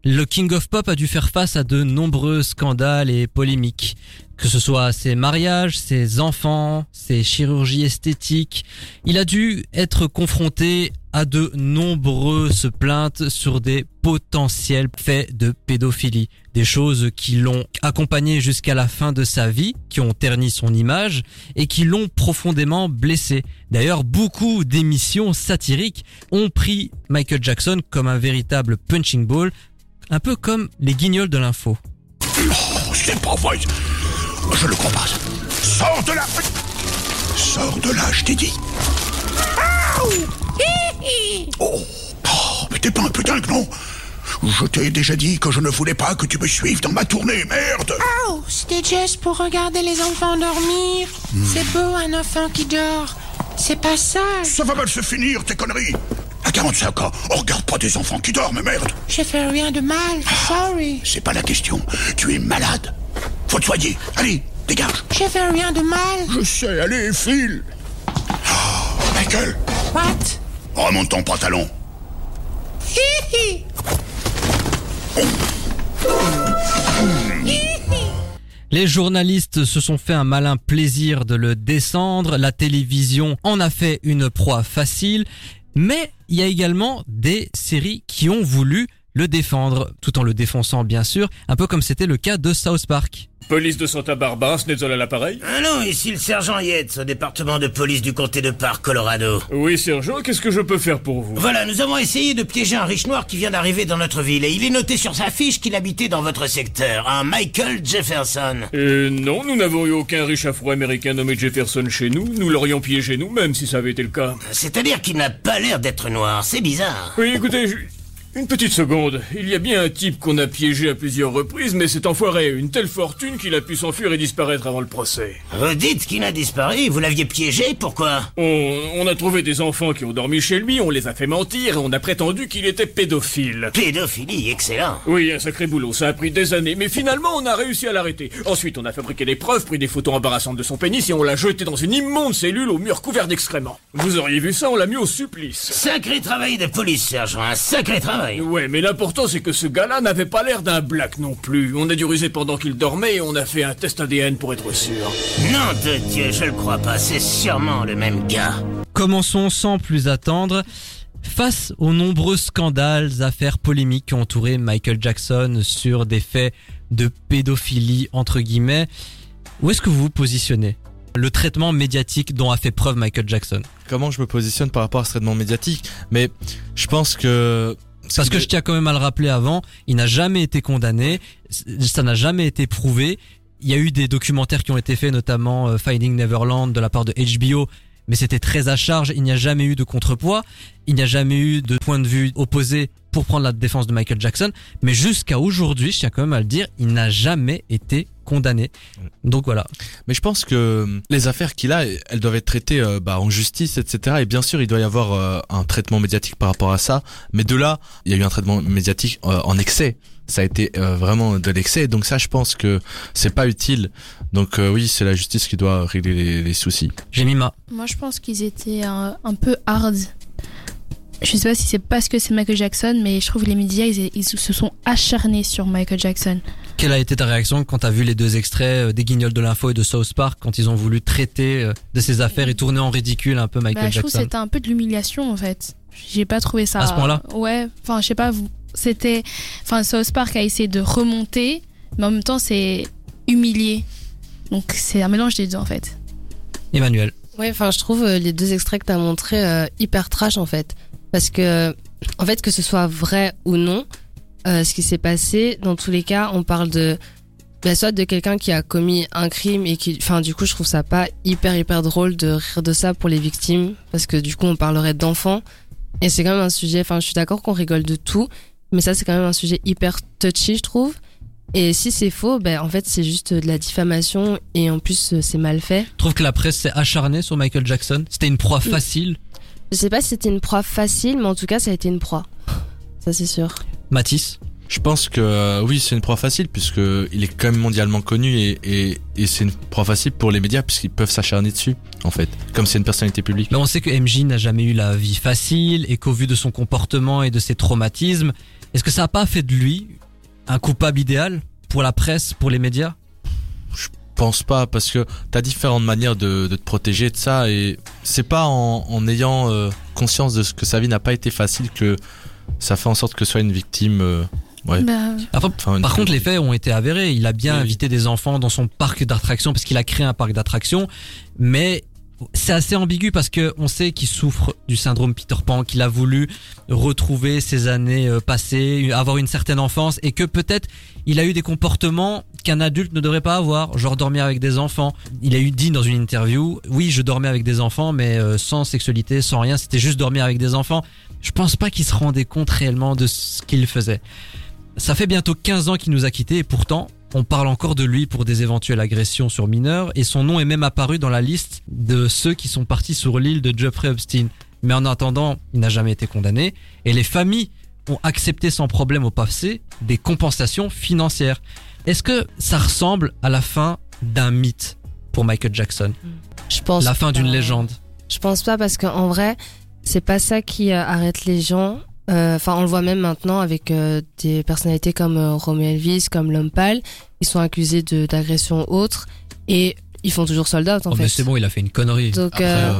le King of Pop a dû faire face à de nombreux scandales et polémiques. Que ce soit ses mariages, ses enfants, ses chirurgies esthétiques, il a dû être confronté à de nombreuses plaintes sur des potentiels faits de pédophilie. Des choses qui l'ont accompagné jusqu'à la fin de sa vie, qui ont terni son image et qui l'ont profondément blessé. D'ailleurs, beaucoup d'émissions satiriques ont pris Michael Jackson comme un véritable punching ball, un peu comme les guignols de l'info. C'est pas vrai. Je le crois pas. Sors de là. Sors de là, je t'ai dit. Oh. Oh, mais t'es pas un putain que non? Je t'ai déjà dit que je ne voulais pas que tu me suives dans ma tournée, merde Oh, c'était juste pour regarder les enfants dormir. C'est beau un enfant qui dort. C'est pas ça. Ça va mal se finir, tes conneries À 45 ans, on regarde pas des enfants qui dorment, merde J'ai fait rien de mal. Sorry. C'est pas la question. Tu es malade. Faut te soigner. Allez, dégage J'ai fait rien de mal. Je sais, allez, file Oh, Michael, What? remonte ton pantalon. Hihi. Les journalistes se sont fait un malin plaisir de le descendre, la télévision en a fait une proie facile, mais il y a également des séries qui ont voulu le défendre, tout en le défonçant bien sûr, un peu comme c'était le cas de South Park. Police de Santa Barbara, Snetzel à l'appareil Allô, ici le sergent Yates, au département de police du comté de Park, Colorado. Oui, Sergent, qu'est-ce que je peux faire pour vous? Voilà, nous avons essayé de piéger un riche noir qui vient d'arriver dans notre ville et il est noté sur sa fiche qu'il habitait dans votre secteur, un Michael Jefferson. Euh, non, nous n'avons eu aucun riche afro-américain nommé Jefferson chez nous. Nous l'aurions piégé nous, même si ça avait été le cas. C'est-à-dire qu'il n'a pas l'air d'être noir, c'est bizarre. Oui, écoutez, je, Une petite seconde. Il y a bien un type qu'on a piégé à plusieurs reprises, mais cet enfoiré a une telle fortune qu'il a pu s'enfuir et disparaître avant le procès. Vous dites qu'il a disparu, vous l'aviez piégé, pourquoi? On, on a trouvé des enfants qui ont dormi chez lui, on les a fait mentir et on a prétendu qu'il était pédophile. Pédophilie, excellent. Oui, un sacré boulot, ça a pris des années, mais finalement on a réussi à l'arrêter. Ensuite, on a fabriqué des preuves, pris des photos embarrassantes de son pénis et on l'a jeté dans une immonde cellule au mur couvert d'excréments. Vous auriez vu ça, on l'a mis au supplice. Sacré travail de police, sergent, un sacré travail. Ouais, mais l'important c'est que ce gars-là n'avait pas l'air d'un black non plus. On a dû ruser pendant qu'il dormait et on a fait un test ADN pour être sûr. Non de Dieu, je le crois pas, c'est sûrement le même gars. Commençons sans plus attendre. Face aux nombreux scandales, affaires polémiques qui ont entouré Michael Jackson sur des faits de pédophilie entre guillemets, où est-ce que vous vous positionnez? Le traitement médiatique dont a fait preuve Michael Jackson? Comment je me positionne par rapport à ce traitement médiatique? Mais je pense que Parce que je tiens quand même à le rappeler avant, il n'a jamais été condamné, ça n'a jamais été prouvé. Il y a eu des documentaires qui ont été faits, notamment euh, Finding Neverland de la part de HBO, mais c'était très à charge. Il n'y a jamais eu de contrepoids, il n'y a jamais eu de point de vue opposé pour prendre la défense de Michael Jackson. Mais jusqu'à aujourd'hui, je tiens quand même à le dire, il n'a jamais été condamné. Donc voilà. Mais je pense que les affaires qu'il a, elles doivent être traitées euh, bah, en justice, etc. Et bien sûr, il doit y avoir euh, un traitement médiatique par rapport à ça. Mais de là, il y a eu un traitement médiatique euh, en excès. Ça a été euh, vraiment de l'excès. Donc ça, je pense que c'est pas utile. Donc euh, oui, c'est la justice qui doit régler les, les soucis. J'ai mis ma. Moi, je pense qu'ils étaient un, un peu hard. Je sais pas si c'est parce que c'est Michael Jackson, mais je trouve que les médias, ils, ils se sont acharnés sur Michael Jackson. Quelle a été ta réaction quand t'as vu les deux extraits euh, des Guignols de l'info et de South Park quand ils ont voulu traiter euh, de ces affaires et tourner en ridicule un peu Michael Bah, je trouve que Jackson? c'était un peu de l'humiliation, en fait. J'ai pas trouvé ça. À ce point-là? Ouais, enfin, je sais pas, vous. C'était. Enfin, South Park a essayé de remonter, mais en même temps, c'est humilié. Donc, c'est un mélange des deux, en fait. Emmanuel. Ouais, enfin, je trouve euh, les deux extraits que t'as montrés euh, hyper trash en fait, parce que en fait que ce soit vrai ou non, euh, ce qui s'est passé, dans tous les cas, on parle de bah, soit de quelqu'un qui a commis un crime et qui, enfin, du coup, je trouve ça pas hyper hyper drôle de rire de ça pour les victimes, parce que du coup, on parlerait d'enfants et c'est quand même un sujet. Enfin, je suis d'accord qu'on rigole de tout, mais ça, c'est quand même un sujet hyper touchy, je trouve. Et si c'est faux, ben en fait c'est juste de la diffamation et en plus euh, c'est mal fait. Je trouve que la presse s'est acharnée sur Michael Jackson. C'était une proie facile. Je sais pas si c'était une proie facile, mais en tout cas ça a été une proie. Ça c'est sûr. Matisse. Je pense que euh, oui, c'est une proie facile puisque il est quand même mondialement connu et, et, et c'est une proie facile pour les médias puisqu'ils peuvent s'acharner dessus en fait, comme c'est une personnalité publique. Mais on sait que MJ n'a jamais eu la vie facile et qu'au vu de son comportement et de ses traumatismes, est-ce que ça n'a pas fait de lui un coupable idéal pour la presse, pour les médias? Pense pas parce que t'as différentes manières de, de te protéger de ça et c'est pas en, en ayant euh, conscience de ce que sa vie n'a pas été facile que ça fait en sorte que ce soit une victime. euh, ouais. Bah, Enfin, Enfin, une- Par contre, les faits ont été avérés. Il a bien Oui, invité des enfants dans son parc d'attractions parce qu'il a créé un parc d'attractions. Mais c'est assez ambigu parce que on sait qu'il souffre du syndrome Peter Pan, qu'il a voulu retrouver ses années euh, passées, avoir une certaine enfance et que peut-être il a eu des comportements qu'un adulte ne devrait pas avoir, genre dormir avec des enfants. Il a eu dit dans une interview, oui, je dormais avec des enfants, mais euh, sans sexualité, sans rien, c'était juste dormir avec des enfants. Je pense pas qu'il se rendait compte réellement de ce qu'il faisait. Ça fait bientôt 15 ans qu'il nous a quittés et pourtant, on parle encore de lui pour des éventuelles agressions sur mineurs et son nom est même apparu dans la liste de ceux qui sont partis sur l'île de Jeffrey Epstein. Mais en attendant, il n'a jamais été condamné et les familles ont accepté sans problème au passé des compensations financières. Est-ce que ça ressemble à la fin d'un mythe pour Michael Jackson? Je pense. La fin d'une légende Je pense pas parce qu'en vrai, c'est pas ça qui euh, arrête les gens. Euh, Enfin, on le voit même maintenant avec euh, des personnalités comme Romeo Elvis, comme l'homme pâle. Ils sont accusés d'agression autre et ils font toujours sold out en Oh fait. mais c'est bon, il a fait une connerie. Donc, Après, euh,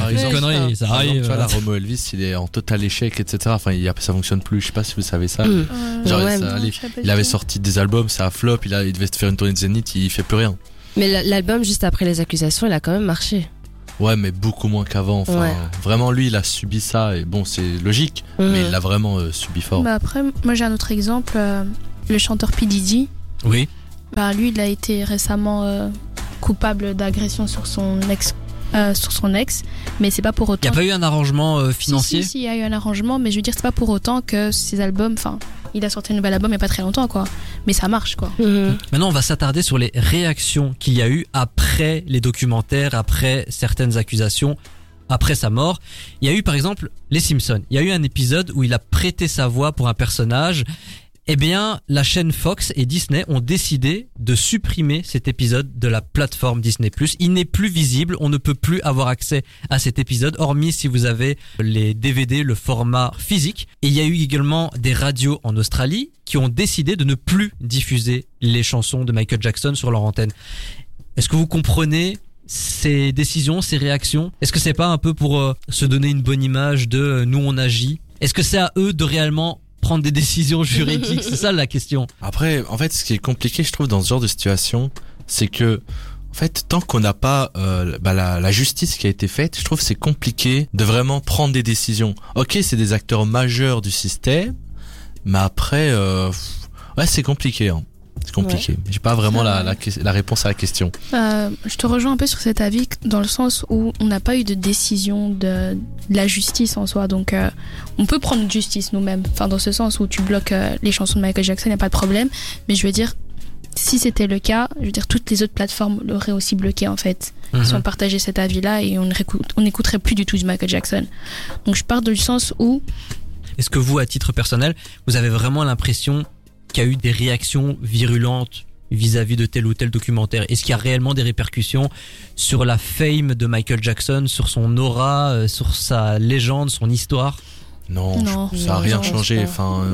euh, Une connerie, ça arrive. tu vois, la Romo Elvis, il est en total échec, etc. Enfin, il y a, ça fonctionne plus. Je sais pas si vous savez ça. Mm. Genre, Ouais, ça non, il avait sorti des albums, ça a flop. Il, a, il devait faire une tournée de Zénith, il fait plus rien. Mais la- l'album juste après les accusations, il a quand même marché. Ouais, mais beaucoup moins qu'avant. Enfin, Ouais. vraiment, lui, il a subi ça et bon, c'est logique, Mhm. mais il l'a vraiment euh, subi fort. Bah après, moi j'ai un autre exemple. euh, le chanteur P. Diddy. Oui. Bah lui, il a été récemment euh, coupable d'agression sur son ex euh, sur son ex, mais c'est pas pour Il autant. n'y a pas eu un arrangement euh, Si, financier? Si, si, il y a eu un arrangement, mais je veux dire, c'est pas pour autant que ses albums. Enfin, il a sorti un nouvel album il y a pas très longtemps, quoi. Mais ça marche, quoi. Mhm. Maintenant, on va s'attarder sur les réactions qu'il y a eu après les documentaires, après certaines accusations, après sa mort. Il y a eu par exemple les Simpsons. Il y a eu un épisode où il a prêté sa voix pour un personnage. Eh bien, la chaîne Fox et Disney ont décidé de supprimer cet épisode de la plateforme Disney+. Il n'est plus visible, on ne peut plus avoir accès à cet épisode, hormis si vous avez les DVD, le format physique. Et il y a eu également des radios en Australie qui ont décidé de ne plus diffuser les chansons de Michael Jackson sur leur antenne. Est-ce que vous comprenez ces décisions, ces réactions? Est-ce que c'est pas un peu pour euh, se donner une bonne image de euh, nous on agit? Est-ce que c'est à eux de réellement prendre des décisions juridiques C'est ça la question. Après, en fait, ce qui est compliqué, je trouve, dans ce genre de situation, c'est que, en fait, tant qu'on n'a pas euh, bah, la, la justice qui a été faite, je trouve c'est compliqué de vraiment prendre des décisions. Ok, c'est des acteurs majeurs du système, mais après, euh, ouais, c'est compliqué. Hein. C'est compliqué. J'ai pas vraiment la, la réponse à la question. Euh, je te rejoins un peu sur cet avis dans le sens où on n'a pas eu de décision de, de la justice en soi. Donc, euh, on peut prendre justice nous-mêmes. Enfin, dans ce sens où tu bloques euh, les chansons de Michael Jackson, il n'y a pas de problème. Mais je veux dire, si c'était le cas, je veux dire, toutes les autres plateformes l'auraient aussi bloqué en fait. Mhm. Si on partageait cet avis-là et on n'écouterait plus du tout du Michael Jackson. Donc, je pars du sens où Est-ce que vous, à titre personnel, vous avez vraiment l'impression qu'il y a eu des réactions virulentes vis-à-vis de tel ou tel documentaire? Est-ce qu'il y a réellement des répercussions sur la fame de Michael Jackson, sur son aura, euh, sur sa légende, son histoire? Non, ça a Non, rien changé. Enfin,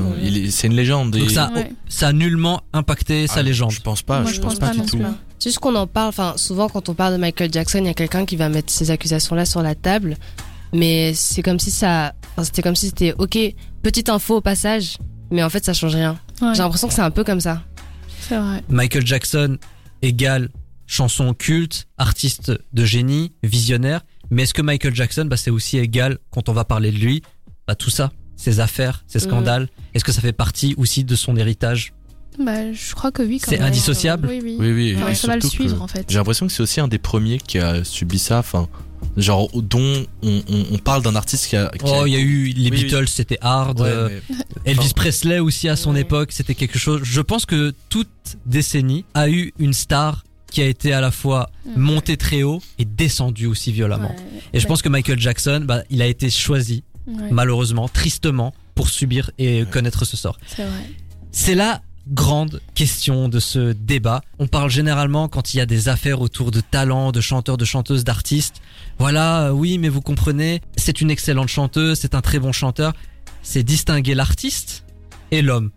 c'est une légende. Donc et- ça, Ouais. ça a nullement impacté sa Ah, légende. Je pense pas. Moi, je je pense pense pas, pas du tout. C'est juste qu'on en parle, enfin, souvent quand on parle de Michael Jackson, il y a quelqu'un qui va mettre ces accusations-là sur la table, mais c'est comme si ça, enfin, c'était comme si c'était, ok, petite info au passage, mais en fait ça change rien. Ouais, J'ai l'impression que c'est un peu comme ça. c'est vrai. Michael Jackson égale chanson culte, artiste de génie, visionnaire. Mais est-ce que Michael Jackson, bah, c'est aussi égal quand on va parler de lui, bah, tout ça, ses affaires, ses Mhm. scandales, est-ce que ça fait partie aussi de son héritage? Bah, je crois que oui. quand C'est indissociable? Oui, oui. Oui, oui. Ouais, et ça va le suivre que en fait. J'ai l'impression que c'est aussi un des premiers qui a subi ça. Enfin, genre dont on, on, on parle d'un artiste qui a. qui Oh, il y a eu les Oui, oui. Beatles, c'était hard. Ouais, euh, mais- Elvis Enfin- Presley aussi à son Ouais. époque, c'était quelque chose. Je pense que toute décennie a eu une star qui a été à la fois montée très haut et descendue aussi violemment. Ouais. Et je pense que Michael Jackson, bah, il a été choisi Ouais, malheureusement, tristement, pour subir et connaître ce sort. c'est vrai. Grande question de ce débat. On parle généralement quand il y a des affaires autour de talents, de chanteurs, de chanteuses, d'artistes. Voilà, euh, oui, mais vous comprenez, c'est une excellente chanteuse, c'est un très bon chanteur. C'est distinguer l'artiste et l'homme.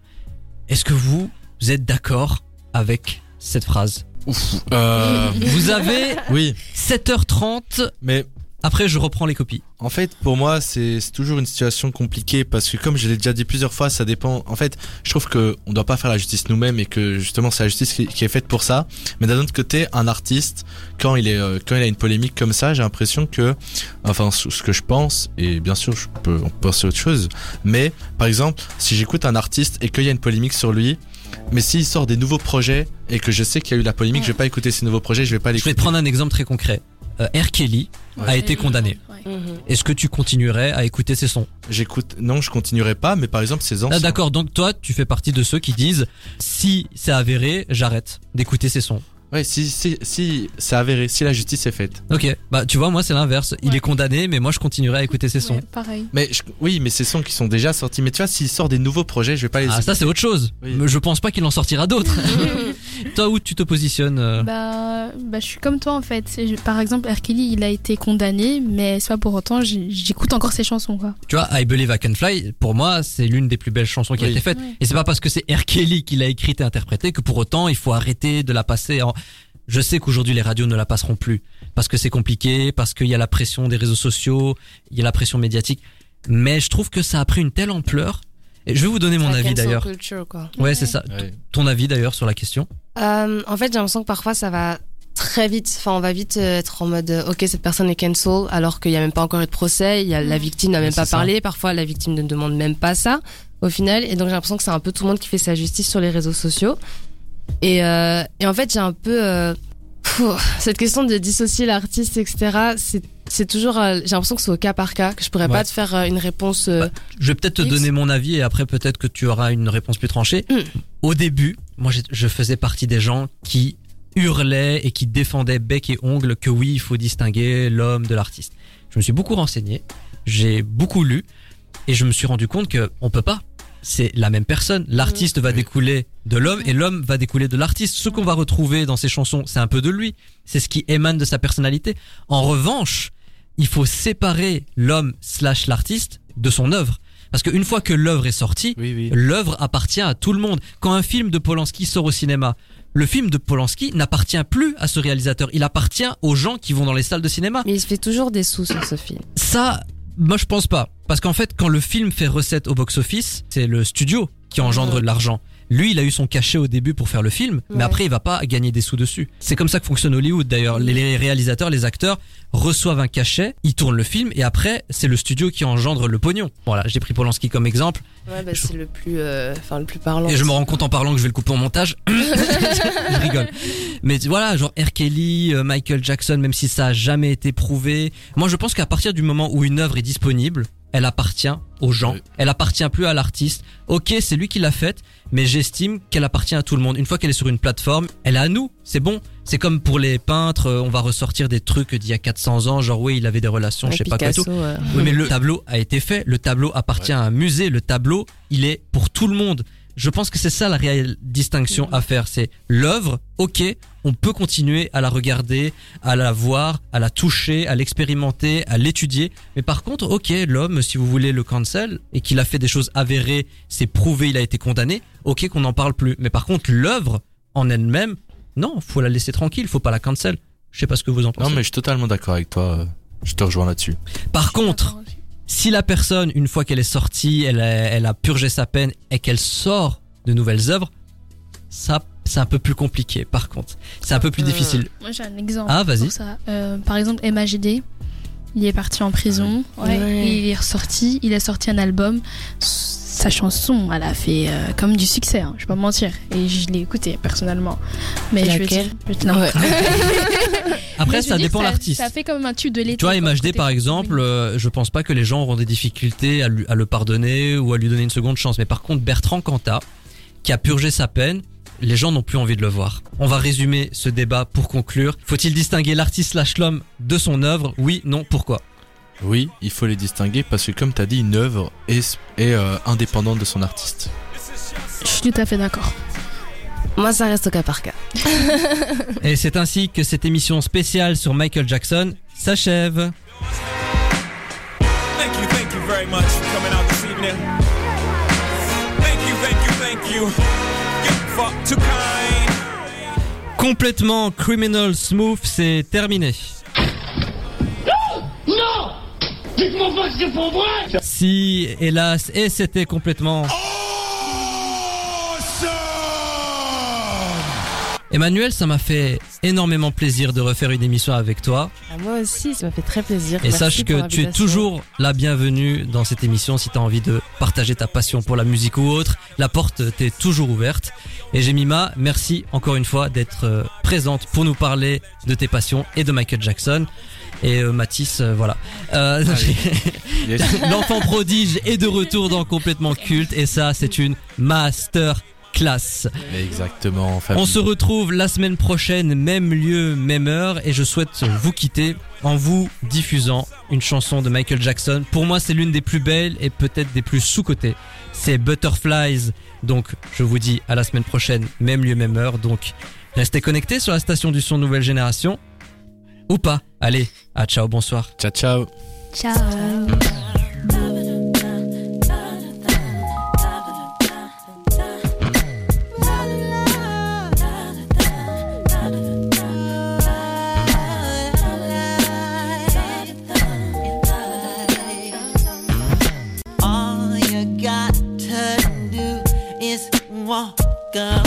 Est-ce que vous, vous êtes d'accord avec cette phrase? Euh, Vous avez oui, 7h30, mais après je reprends les copies. En fait, pour moi, c'est toujours une situation compliquée parce que, comme je l'ai déjà dit plusieurs fois, ça dépend. En fait, je trouve que on doit pas faire la justice nous-mêmes et que justement, c'est la justice qui, qui est faite pour ça. Mais d'un autre côté, un artiste, quand il est, euh, quand il a une polémique comme ça, j'ai l'impression que, enfin, ce que je pense, et bien sûr, je peux en penser autre chose. Mais par exemple, si j'écoute un artiste et qu'il y a une polémique sur lui. Mais s'il sort des nouveaux projets et que je sais qu'il y a eu la polémique, je vais pas écouter ces nouveaux projets, je vais pas Je vais te prendre un exemple très concret. Euh, R. Kelly a été condamné. Ouais. Mhm. Est-ce que tu continuerais à écouter ses sons? J'écoute, non, je continuerai pas, mais par exemple, ces anciens. Ah, D'accord, donc toi, tu fais partie de ceux qui disent si c'est avéré, j'arrête d'écouter ses sons. Ouais, si, si, si c'est avéré, si la justice est faite. Ok, bah tu vois, moi c'est l'inverse. Il Ouais. est condamné, mais moi je continuerai à écouter ses sons. Ouais, pareil. Mais je- oui, mais ces sons qui sont déjà sortis. Mais tu vois, s'il sort des nouveaux projets, je vais pas les. Ah, ça c'est autre chose. Oui. Mais je pense pas qu'il en sortira d'autres. toi, où tu te positionnes euh Bah, bah, je suis comme toi en fait. C'est- je- Par exemple, R. Kelly, il a été condamné, mais c'est pas pour autant, j'ai- j'écoute encore ses chansons quoi. Tu vois, I Believe I Can Fly, pour moi, c'est l'une des plus belles chansons qui a Oui. été faite. Ouais. Et c'est pas parce que c'est R. Kelly qui l'a écrite et interprétée que pour autant il faut arrêter de la passer en. Je sais qu'aujourd'hui les radios ne la passeront plus parce que c'est compliqué, parce qu'il y a la pression des réseaux sociaux, il y a la pression médiatique. Mais je trouve que ça a pris une telle ampleur. Et je vais vous donner mon La avis d'ailleurs. culture, quoi. Ouais, c'est ça. Ouais. Ton avis d'ailleurs sur la question. Euh, en fait, j'ai l'impression que parfois ça va très vite. Enfin, on va vite euh, être en mode, euh, ok, cette personne est cancel, alors qu'il n'y a même pas encore eu de procès. Il y a la victime n'a même Ouais, pas ça. parlé. Parfois, la victime ne demande même pas ça au final. Et donc, j'ai l'impression que c'est un peu tout le monde qui fait sa justice sur les réseaux sociaux. Et, euh, et en fait, j'ai un peu, euh, cette question de dissocier l'artiste, etc., c'est c'est toujours. euh, J'ai l'impression que c'est au cas par cas, que je pourrais Ouais. pas te faire euh, une réponse. euh, Je vais peut-être te donner mon avis et après peut-être que tu auras une réponse plus tranchée. Mm. Au début, moi je faisais partie des gens qui hurlaient et qui défendaient bec et ongle que oui, il faut distinguer l'homme de l'artiste. Je me suis beaucoup renseigné, j'ai beaucoup lu et je me suis rendu compte que on peut pas. C'est la même personne. L'artiste va découler de l'homme et l'homme va découler de l'artiste. Ce qu'on va retrouver dans ses chansons, c'est un peu de lui. C'est ce qui émane de sa personnalité. En revanche, il faut séparer l'homme slash l'artiste de son œuvre. Parce qu'une fois que l'œuvre est sortie, Oui, oui. l'œuvre appartient à tout le monde. Quand un film de Polanski sort au cinéma, le film de Polanski n'appartient plus à ce réalisateur. Il appartient aux gens qui vont dans les salles de cinéma. Mais il se fait toujours des sous sur ce film. Ça, moi je pense pas. Parce qu'en fait, quand le film fait recette au box-office, c'est le studio qui engendre de l'argent. Lui, il a eu son cachet au début pour faire le film, mais après, il va pas gagner des sous dessus. C'est comme ça que fonctionne Hollywood d'ailleurs. Les- réalisateurs, les acteurs reçoivent un cachet, ils tournent le film, et après, c'est le studio qui engendre le pognon. Voilà, j'ai pris Polanski comme exemple, Ouais, bah, c'est le plus, euh, enfin le plus parlant. et je me rends compte en parlant que je vais le couper en montage. je rigole. Mais voilà, genre R. Kelly, euh, Michael Jackson, même si ça a jamais été prouvé. Moi, je pense qu'à partir du moment où une œuvre est disponible, elle appartient aux gens. Elle appartient plus à l'artiste. Ok, c'est lui qui l'a faite, mais j'estime qu'elle appartient à tout le monde. Une fois qu'elle est sur une plateforme, elle est à nous. C'est bon. C'est comme pour les peintres, euh, on va ressortir des trucs d'il y a 400 ans, genre oui, il avait des relations, je sais pas quoi et tout. Euh, Oui, mais le tableau a été fait, le tableau appartient à un musée, le tableau, il est pour tout le monde. Je pense que c'est ça la réelle distinction à faire, c'est l'œuvre, ok, on peut continuer à la regarder, à la voir, à la toucher, à l'expérimenter, à l'étudier, mais par contre, ok, l'homme, si vous voulez le cancel, et qu'il a fait des choses avérées, c'est prouvé, il a été condamné, ok qu'on n'en parle plus, mais par contre, l'œuvre en elle-même, non, faut la laisser tranquille, faut pas la cancel. Je sais pas ce que vous en pensez. Non, mais je suis totalement d'accord avec toi. Je te rejoins là-dessus. Par contre, si la personne, une fois qu'elle est sortie, elle a, elle a purgé sa peine et qu'elle sort de nouvelles œuvres, ça, c'est un peu plus compliqué. Par contre, c'est un peu plus Euh, difficile. Moi j'ai un exemple. Ah, vas-y. pour ça. Euh, par exemple, MAGD, il est parti en prison, ouais, Ouais. et il est ressorti, il a sorti un album. Sa chanson, elle a fait euh, comme du succès, hein, je vais pas mentir. Et je l'ai écouté personnellement. Mais je veux dire, je- non. Ouais. Après, ça dépend l'artiste. Ça fait comme un tube de l'été. Tu vois, MHD par exemple, euh, je pense pas que les gens auront des difficultés à, lui- à le pardonner ou à lui donner une seconde chance. Mais par contre, Bertrand Cantat, qui a purgé sa peine, les gens n'ont plus envie de le voir. On va résumer ce débat pour conclure. Faut-il distinguer l'artiste slash l'homme de son œuvre? Oui, non, pourquoi? Oui, il faut les distinguer parce que comme tu as dit, une œuvre est, est euh, indépendante de son artiste. Je suis tout à fait d'accord. Moi, ça reste au cas par cas. Et c'est ainsi que cette émission spéciale sur Michael Jackson s'achève. Thank you, thank you very much for coming out this evening. Thank you, thank you, thank you. You're far too kind. Complètement Criminal Smooth, c'est terminé. Non Dites-moi pas que c'est pour vrai Si, hélas, et c'était complètement... Emmanuel, ça m'a fait énormément plaisir de refaire une émission avec toi. Ah, moi aussi, ça m'a fait très plaisir. Et Merci sache que tu es toujours la bienvenue dans cette émission si tu as envie de partager ta passion pour la musique ou autre. La porte t'est toujours ouverte. Et Jemima, merci encore une fois d'être euh, présente pour nous parler de tes passions et de Michael Jackson. Et euh, Mathis, euh, voilà. Euh, Yes. L'enfant prodige est de retour dans Complètement Culte et ça, c'est une master classe. Exactement. On se retrouve la semaine prochaine, même lieu, même heure, et je souhaite vous quitter en vous diffusant une chanson de Michael Jackson. Pour moi, c'est l'une des plus belles et peut-être des plus sous-cotées. C'est Butterflies. Donc, je vous dis à la semaine prochaine, même lieu, même heure. Donc, restez connectés sur la station du son Nouvelle Génération. Ou pas. Allez, à ciao, bonsoir. Ciao, ciao. Ciao. All you got to do is walk away